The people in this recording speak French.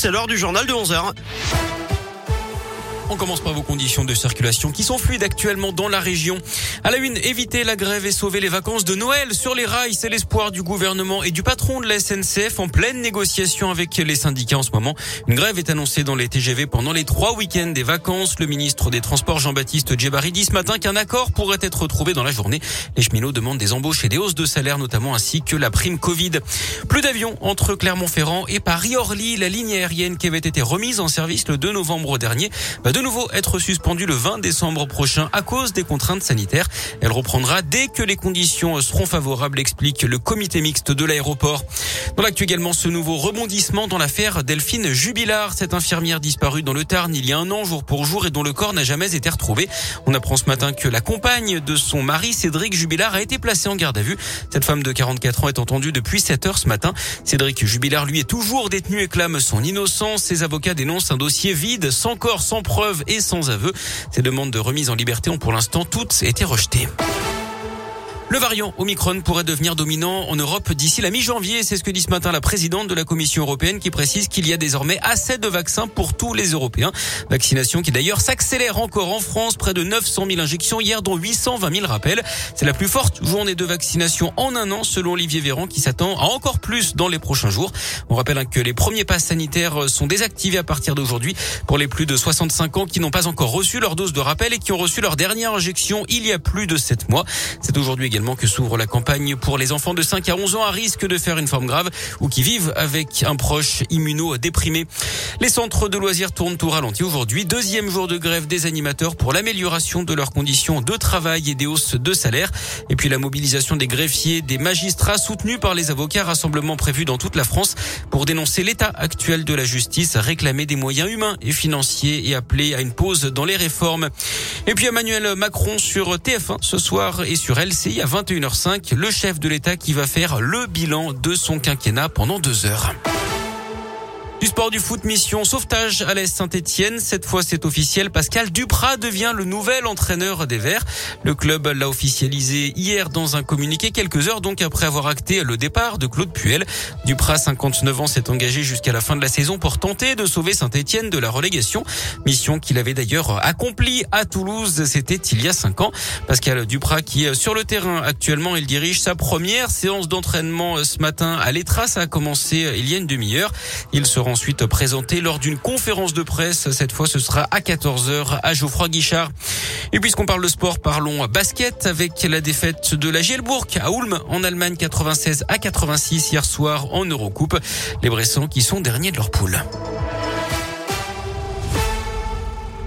c'est l'heure du journal de 11h. On commence par vos conditions de circulation qui sont fluides actuellement dans la région. À la une, éviter la grève et sauver les vacances de Noël sur les rails, c'est l'espoir du gouvernement et du patron de la SNCF en pleine négociation avec les syndicats en ce moment. Une grève est annoncée dans les TGV pendant les trois week-ends des vacances. Le ministre des Transports Jean-Baptiste Djebari dit ce matin qu'un accord pourrait être trouvé dans la journée. Les cheminots demandent des embauches et des hausses de salaire notamment ainsi que la prime Covid. Plus d'avions entre Clermont-Ferrand et Paris-Orly. La ligne aérienne qui avait été remise en service le 2 novembre dernier de nouveau être suspendue le 20 décembre prochain à cause des contraintes sanitaires. Elle reprendra dès que les conditions seront favorables, explique le comité mixte de l'aéroport. Dans l'actu également, ce nouveau rebondissement dans l'affaire Delphine Jubilard, cette infirmière disparue dans le Tarn il y a un an jour pour jour et dont le corps n'a jamais été retrouvé. On apprend ce matin que la compagne de son mari, Cédric Jubilard, a été placée en garde à vue. Cette femme de 44 ans est entendue depuis 7 heures ce matin. Cédric Jubilard, lui, est toujours détenu et clame son innocence. Ses avocats dénoncent un dossier vide, sans corps, sans preuve et sans aveu. Ces demandes de remise en liberté ont pour l'instant toutes été rejetées. Le variant Omicron pourrait devenir dominant en Europe d'ici la mi-janvier. C'est ce que dit ce matin la présidente de la Commission européenne qui précise qu'il y a désormais assez de vaccins pour tous les Européens. Vaccination qui d'ailleurs s'accélère encore en France. Près de 900 000 injections hier, dont 820 000 rappels. C'est la plus forte journée de vaccination en un an selon Olivier Véran qui s'attend à encore plus dans les prochains jours. On rappelle que les premiers passes sanitaires sont désactivés à partir d'aujourd'hui pour les plus de 65 ans qui n'ont pas encore reçu leur dose de rappel et qui ont reçu leur dernière injection il y a plus de 7 mois. C'est aujourd'hui également que s'ouvre la campagne pour les enfants de 5 à 11 ans à risque de faire une forme grave ou qui vivent avec un proche immuno-déprimé. Les centres de loisirs tournent tout ralenti aujourd'hui. Deuxième jour de grève des animateurs pour l'amélioration de leurs conditions de travail et des hausses de salaire. Et puis la mobilisation des greffiers, des magistrats soutenus par les avocats, rassemblement prévu dans toute la France pour dénoncer l'état actuel de la justice, réclamer des moyens humains et financiers et appeler à une pause dans les réformes. Et puis Emmanuel Macron sur TF1 ce soir et sur LCI à 21h05, le chef de l'État qui va faire le bilan de son quinquennat pendant deux heures. Du sport du foot, mission sauvetage à l'Est Saint-Etienne. Cette fois, c'est officiel. Pascal Duprat devient le nouvel entraîneur des Verts. Le club l'a officialisé hier dans un communiqué, quelques heures donc après avoir acté le départ de Claude Puel. Duprat, 59 ans, s'est engagé jusqu'à la fin de la saison pour tenter de sauver Saint-Etienne de la relégation. Mission qu'il avait d'ailleurs accomplie à Toulouse. C'était il y a cinq ans. Pascal Duprat qui, sur le terrain actuellement, il dirige sa première séance d'entraînement ce matin à l'Etras. a commencé il y a une demi-heure. Ensuite présenté lors d'une conférence de presse. Cette fois, ce sera à 14h à Geoffroy Guichard. Et puisqu'on parle de sport, parlons basket avec la défaite de la Gielbourg à Ulm en Allemagne 96 à 86 hier soir en Eurocoupe. Les Bressans qui sont derniers de leur poule.